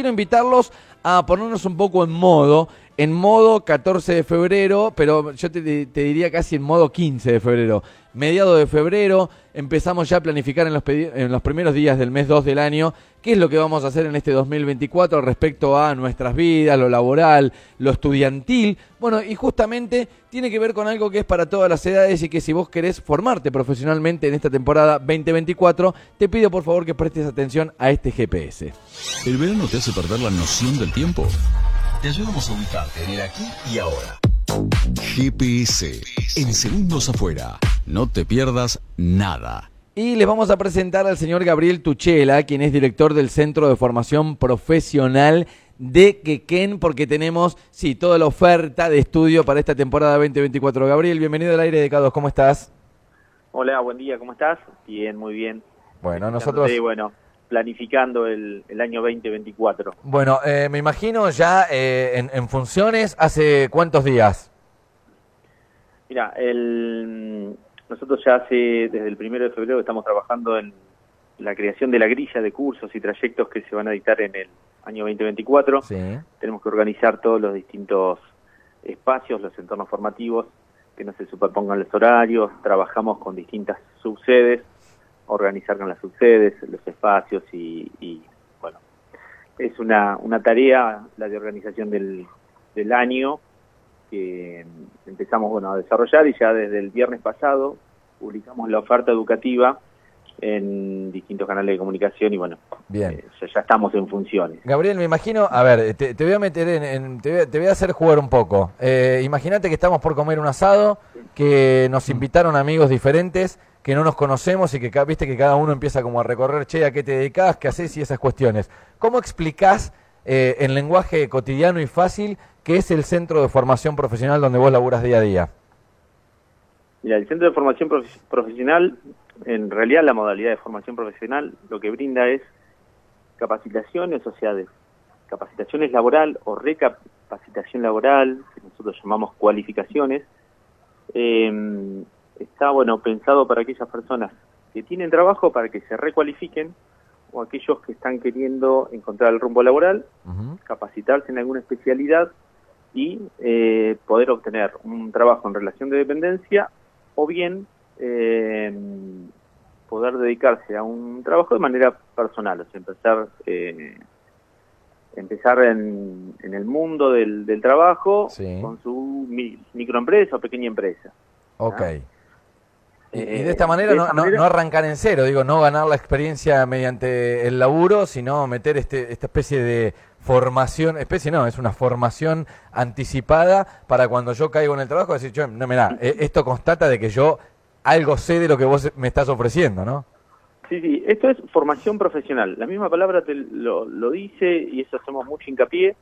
quiero invitarlos a ponernos un poco en modo, en modo 14 de febrero, pero yo te, diría casi en modo 15 de febrero. Mediado de febrero, empezamos ya a planificar en los, en los primeros días del mes 2 del año qué es lo que vamos a hacer en este 2024 respecto a nuestras vidas, lo laboral, lo estudiantil. Bueno, y justamente tiene que ver con algo que es para todas las edades y que si vos querés formarte profesionalmente en esta temporada 2024, te pido por favor que prestes atención a este GPS. ¿El verano te hace perder la noción del tiempo? Te ayudamos a ubicarte en el aquí y ahora. GPS, en segundos afuera. No te pierdas nada. Y les vamos a presentar al señor Gabriel Tuchela, quien es director del Centro de Formación Profesional de Quequén, porque tenemos, sí, toda la oferta de estudio para esta temporada 2024. Gabriel, bienvenido al aire de K2, ¿cómo estás? Hola, buen día, ¿cómo estás? Bien, muy bien. Bueno, nosotros... bueno, planificando el, año 2024. Bueno, eh, me imagino ya eh, en, funciones, ¿hace cuántos días? Mira, el, nosotros ya hace, desde el primero de febrero, estamos trabajando en la creación de la grilla de cursos y trayectos que se van a dictar en el año 2024. Tenemos que organizar todos los distintos espacios, los entornos formativos, que no se superpongan los horarios, trabajamos con distintas subsedes, organizar con las subsedes, los espacios y, bueno, es una, una tarea la de organización del, del año que empezamos bueno, a desarrollar y ya desde el viernes pasado publicamos la oferta educativa en distintos canales de comunicación y bueno, Bien. Eh, ya, estamos en funciones. Gabriel, me imagino, a ver, te, voy a meter en, te, voy a, hacer jugar un poco. Eh, Imagínate que estamos por comer un asado, que nos invitaron amigos diferentes, que no nos conocemos y que viste que cada uno empieza como a recorrer, che, ¿a qué te dedicas? ¿Qué haces? Y esas cuestiones. ¿Cómo explicás eh, en lenguaje cotidiano y fácil qué es el centro de formación profesional donde vos laburas día a día? Mira, el centro de formación profesional, en realidad la modalidad de formación profesional lo que brinda es capacitaciones, o sea, de capacitaciones laboral o recapacitación laboral, que nosotros llamamos cualificaciones, eh, está bueno pensado para aquellas personas que tienen trabajo para que se recualifiquen o aquellos que están queriendo encontrar el rumbo laboral, capacitarse en alguna especialidad y eh, poder obtener un trabajo en relación de dependencia o bien eh, poder dedicarse a un trabajo de manera personal, o sea, empezar, eh, empezar en, el mundo del, trabajo con su microempresa o pequeña empresa. Ok. Y, de esta manera, no, no, arrancar en cero, digo, no ganar la experiencia mediante el laburo, sino meter este, esta especie de formación, especie no, es una formación anticipada para cuando yo caigo en el trabajo, decir, yo, no, mira, eh, esto constata de que yo algo sé de lo que vos me estás ofreciendo, ¿no? Sí, sí, esto es formación profesional. La misma palabra te lo, lo dice y eso hacemos mucho hincapié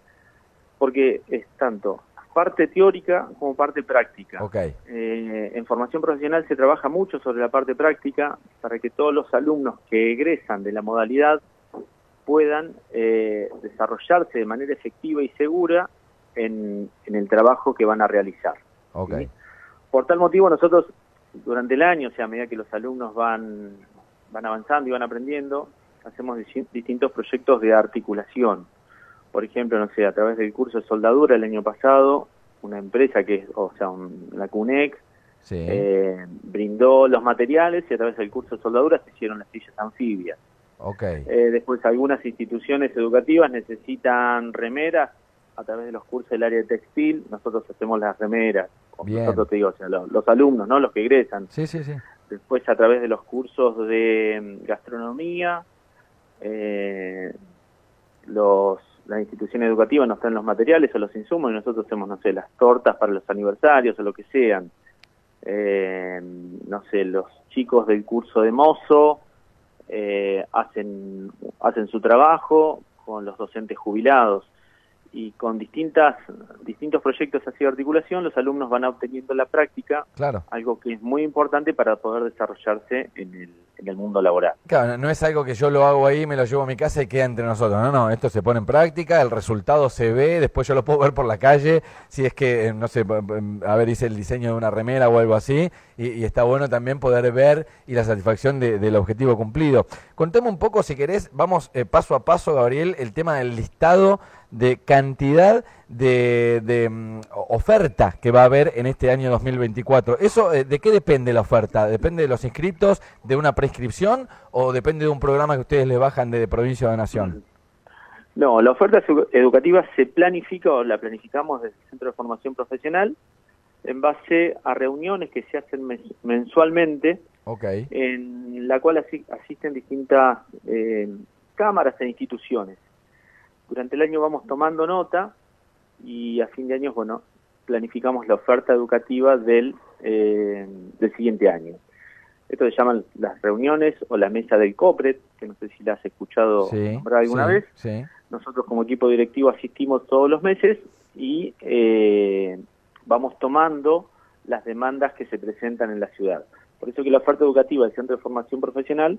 porque es tanto parte teórica como parte práctica. Okay. Eh, en formación profesional se trabaja mucho sobre la parte práctica para que todos los alumnos que egresan de la modalidad puedan eh, desarrollarse de manera efectiva y segura en, el trabajo que van a realizar. Okay. Por tal motivo nosotros durante el año, o sea, a medida que los alumnos van, van avanzando y van aprendiendo, hacemos distintos proyectos de articulación. Por ejemplo, no sé, a través del curso de soldadura el año pasado, una empresa que es, o sea, la CUNEX, eh, brindó los materiales y a través del curso de soldadura se hicieron las sillas anfibias. Okay. Eh, después algunas instituciones educativas necesitan remeras a través de los cursos del área de textil, nosotros hacemos las remeras, nosotros te digo, o sea, los, alumnos, ¿no? Los que egresan. Sí, sí, sí. Después a través de los cursos de mm, gastronomía, eh, los las instituciones educativas nos traen los materiales o los insumos y nosotros hacemos, no sé, las tortas para los aniversarios o lo que sean. Eh, no sé, los chicos del curso de mozo eh, hacen, hacen su trabajo con los docentes jubilados y con distintas distintos proyectos así de articulación los alumnos van obteniendo la práctica claro. algo que es muy importante para poder desarrollarse en el, en el mundo laboral. Claro, no es algo que yo lo hago ahí, me lo llevo a mi casa y queda entre nosotros. No, no, esto se pone en práctica, el resultado se ve, después yo lo puedo ver por la calle, si es que, eh, no sé, a ver, hice el diseño de una remera o algo así, y, está bueno también poder ver y la satisfacción del objetivo cumplido. Contemos un poco, si querés, vamos eh, paso a paso, Gabriel, el tema del listado de cantidad de, de mm, oferta que va a haber en este año 2024. ¿Eso eh, de qué depende la oferta? ¿Depende de los inscriptos, de una prescripción o depende de un programa que ustedes le bajan de, provincia o de nación? No, la oferta educativa se planifica o la planificamos desde el Centro de Formación Profesional en base a reuniones que se hacen mensualmente, en la cual asisten distintas eh, cámaras e instituciones. Durante el año vamos tomando nota y a fin de año, bueno, planificamos la oferta educativa del, eh, del siguiente año. Esto se llaman las reuniones o la mesa del COPRET, que no sé si la has escuchado alguna vez. Nosotros como equipo directivo asistimos todos los meses y eh, vamos tomando las demandas que se presentan en la ciudad. Por eso que la oferta educativa del Centro de Formación Profesional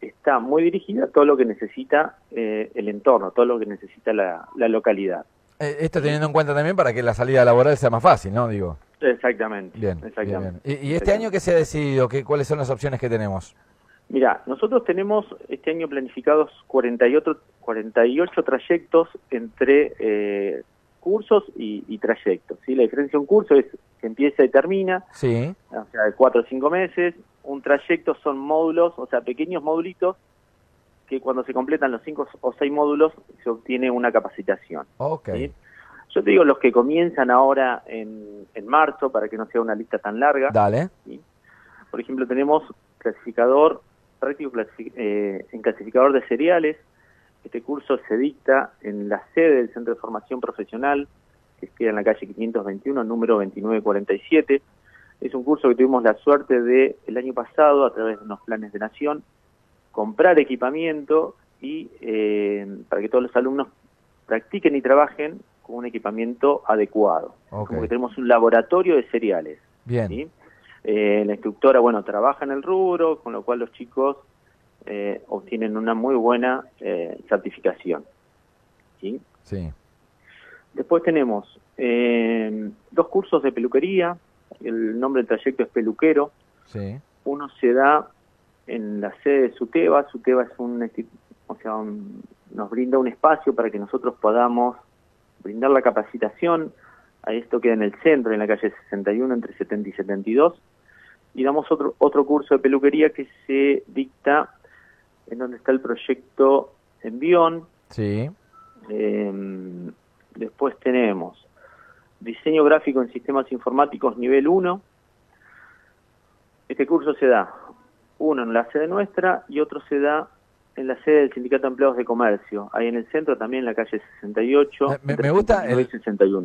está muy dirigida a todo lo que necesita eh, el entorno, todo lo que necesita la, localidad. Eh, esto teniendo en cuenta también para que la salida laboral sea más fácil, ¿no? Digo. Exactamente. Bien, exactamente. ¿Y, este año qué se ha decidido? ¿Qué, ¿Cuáles son las opciones que tenemos? Mira, nosotros tenemos este año planificados 48, 48 trayectos entre eh, cursos y, trayectos. ¿sí? La diferencia de un curso es que empieza y termina, sí. o sea, de cuatro o cinco meses. Un trayecto son módulos, o sea, pequeños módulitos que cuando se completan los cinco o seis módulos se obtiene una capacitación. Okay. Yo te digo los que comienzan ahora en, en marzo, para que no sea una lista tan larga. Dale. Por ejemplo, tenemos clasificador, práctico eh, en clasificador de cereales, este curso se dicta en la sede del Centro de Formación Profesional, que queda en la calle 521, número 2947. Es un curso que tuvimos la suerte de, el año pasado, a través de unos planes de nación, comprar equipamiento y eh, para que todos los alumnos practiquen y trabajen con un equipamiento adecuado. Como que tenemos un laboratorio de cereales. Bien. Eh, la instructora, bueno, trabaja en el rubro, con lo cual los chicos eh, obtienen una muy buena eh, certificación. ¿sí? Sí. Después tenemos eh, dos cursos de peluquería, el nombre del trayecto es peluquero. Sí. Uno se da en la sede de Suteba, Suteba es un, o sea, nos brinda un espacio para que nosotros podamos brindar la capacitación, a esto queda en el centro, en la calle 61, entre 70 y 72, y damos otro, otro curso de peluquería que se dicta en donde está el proyecto Envión. Sí. Em, después tenemos diseño gráfico en sistemas informáticos nivel 1. Este curso se da uno en la sede nuestra y otro se da en la sede del Sindicato de Empleados de Comercio, ahí en el centro, también en la calle 68. Me, gusta el,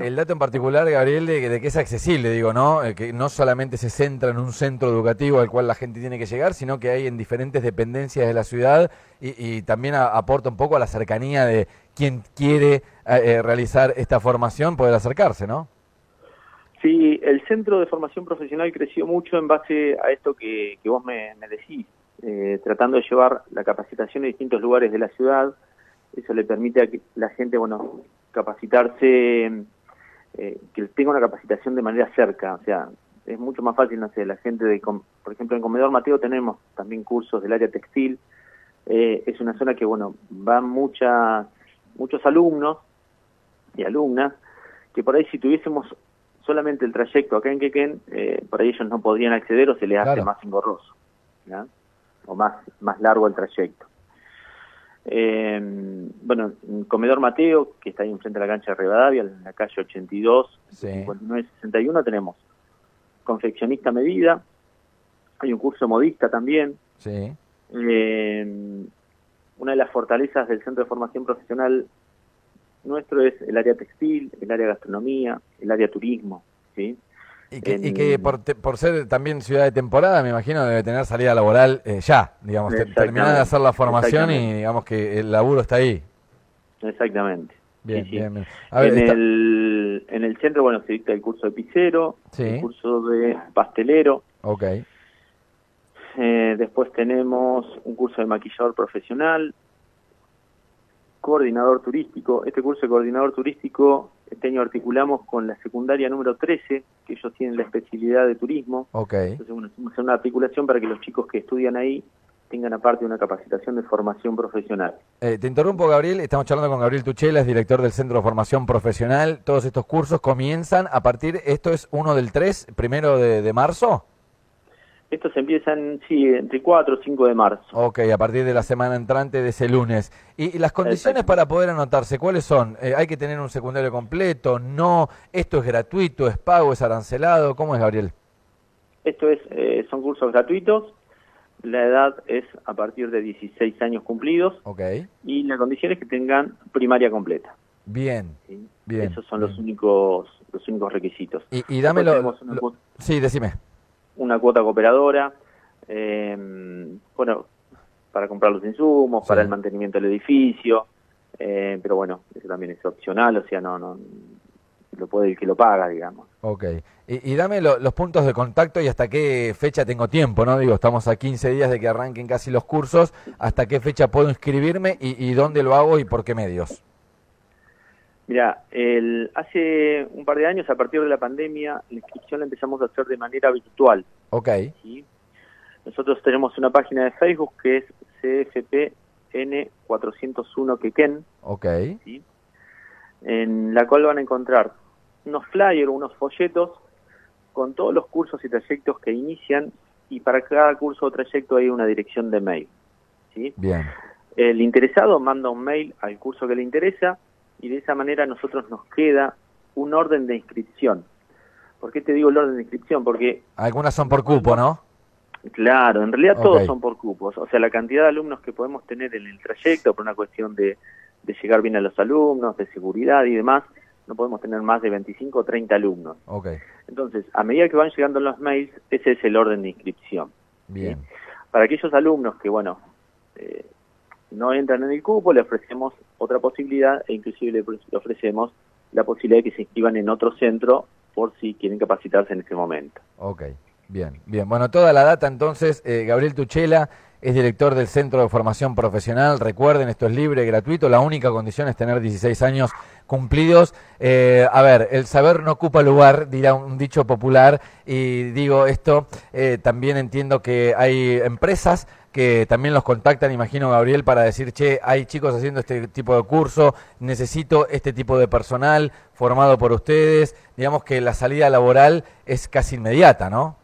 el, dato en particular, Gabriel, de, que es accesible, digo, ¿no? Eh, que no solamente se centra en un centro educativo al cual la gente tiene que llegar, sino que hay en diferentes dependencias de la ciudad y, también aporta un poco a la cercanía de quien quiere eh, eh, realizar esta formación, poder acercarse, ¿no? Sí, el centro de formación profesional creció mucho en base a esto que, vos me decís eh, tratando de llevar la capacitación a distintos lugares de la ciudad. Eso le permite a que la gente, bueno, capacitarse, eh, que tenga una capacitación de manera cerca. O sea, es mucho más fácil, no sé, la gente de, por ejemplo, en Comedor Mateo tenemos también cursos del área textil. Eh, es una zona que, bueno, van muchas, muchos alumnos y alumnas que por ahí si tuviésemos solamente el trayecto acá en Quequén, eh, por ahí ellos no podrían acceder o se les hace más engorroso. o más, más largo el trayecto. Eh, bueno, Comedor Mateo, que está ahí enfrente de la cancha de Rivadavia, en la calle 82, sí. 5961, tenemos confeccionista medida, hay un curso modista también. Sí. Eh, una de las fortalezas del Centro de Formación Profesional nuestro es el área textil, el área gastronomía, el área turismo, ¿sí? Y que, por, por, ser también ciudad de temporada, me imagino, debe tener salida laboral eh, ya, digamos, terminar de hacer la formación y digamos que el laburo está ahí. Exactamente. Bien, bien, en, el, en el centro, bueno, se dicta el curso de pizzero, el curso de pastelero. Ok. Eh, después tenemos un curso de maquillador profesional, coordinador turístico. Este curso de coordinador turístico este año articulamos con la secundaria número 13, que ellos tienen la especialidad de turismo. Ok. Entonces, bueno, una articulación para que los chicos que estudian ahí tengan aparte una capacitación de formación profesional. Eh, te interrumpo, Gabriel. Estamos charlando con Gabriel Tuchela, es director del Centro de Formación Profesional. Todos estos cursos comienzan a partir, esto es uno del 3, primero de, de marzo. Estos empiezan, sí, entre 4 o 5 de marzo. Ok, a partir de la semana entrante de ese lunes. ¿Y, y las condiciones para poder anotarse, cuáles son? Eh, ¿Hay que tener un secundario completo? ¿No? ¿Esto es gratuito? ¿Es pago? ¿Es arancelado? ¿Cómo es, Gabriel? Esto es, eh, son cursos gratuitos. La edad es a partir de 16 años cumplidos. Ok. Y la condición es que tengan primaria completa. Bien, ¿sí? bien. Esos son los únicos los únicos requisitos. Y, y lo- sí, decime. Una cuota cooperadora, eh, bueno, para comprar los insumos, Sí. para el mantenimiento del edificio, eh, pero bueno, eso también es opcional, o sea, no, no lo puede el que lo paga, digamos. Ok. Y, y dame lo- los puntos de contacto y hasta qué fecha tengo tiempo, ¿no? Digo, estamos a 15 días de que arranquen casi los cursos. ¿Hasta qué fecha puedo inscribirme y, y dónde lo hago y por qué medios? Mira, el, hace un par de años, a partir de la pandemia, la inscripción la empezamos a hacer de manera virtual. Ok. ¿sí? Nosotros tenemos una página de Facebook que es CFPN401 Quequén, Ok. ¿sí? en la cual van a encontrar unos flyers, unos folletos con todos los cursos y trayectos que inician y para cada curso o trayecto hay una dirección de mail. ¿sí? Bien. El interesado manda un mail al curso que le interesa y de esa manera a nosotros nos queda un orden de inscripción. ¿Por qué te digo el orden de inscripción? Porque, Algunas son por cupo, ¿no? claro, en realidad todos son por cupos. O sea, la cantidad de alumnos que podemos tener en el trayecto por una cuestión de, de llegar bien a los alumnos, de seguridad y demás, no podemos tener más de 25 o 30 alumnos. Ok. Entonces, a medida que van llegando los mails, ese es el orden de inscripción. Bien. Para aquellos alumnos que, bueno, eh, no entran en el cupo, le ofrecemos otra posibilidad e inclusive le, ofre- le ofrecemos la posibilidad de que se inscriban en otro centro por si quieren capacitarse en ese momento. Ok. Bien. Bien. Bueno, toda la data entonces, eh, Gabriel Tuchela es director del Centro de Formación Profesional. Recuerden, esto es libre, gratuito. La única condición es tener 16 años cumplidos. Eh, a ver, el saber no ocupa lugar, dirá un dicho popular. Y digo esto, eh, también entiendo que hay empresas que también los contactan, imagino, Gabriel, para decir, che, hay chicos haciendo este tipo de curso, necesito este tipo de personal formado por ustedes. Digamos que la salida laboral es casi inmediata, ¿no?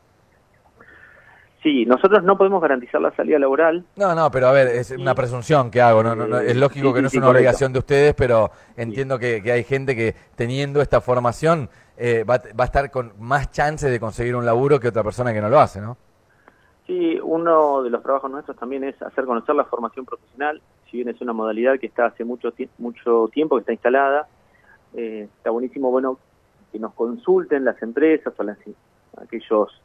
Sí, nosotros no podemos garantizar la salida laboral. No, no, pero a ver, es una presunción que hago. No, no, no, es lógico Sí, que no es una obligación de ustedes, pero entiendo que, que hay gente que teniendo esta formación eh, va, va a estar con más chances de conseguir un laburo que otra persona que no lo hace, ¿no? Sí, uno de los trabajos nuestros también es hacer conocer la formación profesional, si bien es una modalidad que está hace mucho, mucho tiempo que está instalada, eh, está buenísimo, bueno, que nos consulten las empresas o las, aquellos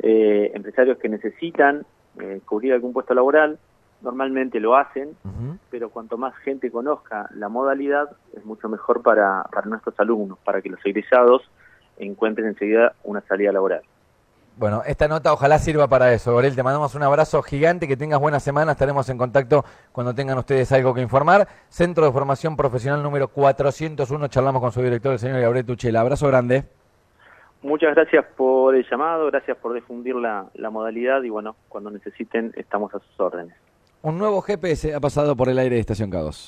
eh, empresarios que necesitan eh, cubrir algún puesto laboral, normalmente lo hacen, pero cuanto más gente conozca la modalidad, es mucho mejor para, para nuestros alumnos, para que los egresados encuentren enseguida una salida laboral. Bueno, esta nota ojalá sirva para eso. Gabriel, te mandamos un abrazo gigante, que tengas buena semana. Estaremos en contacto cuando tengan ustedes algo que informar. Centro de Formación Profesional número 401. Charlamos con su director, el señor Gabriel Tuchela. Abrazo grande. Muchas gracias por el llamado, gracias por difundir la, la modalidad y bueno, cuando necesiten estamos a sus órdenes. Un nuevo GPS ha pasado por el aire de Estación K2.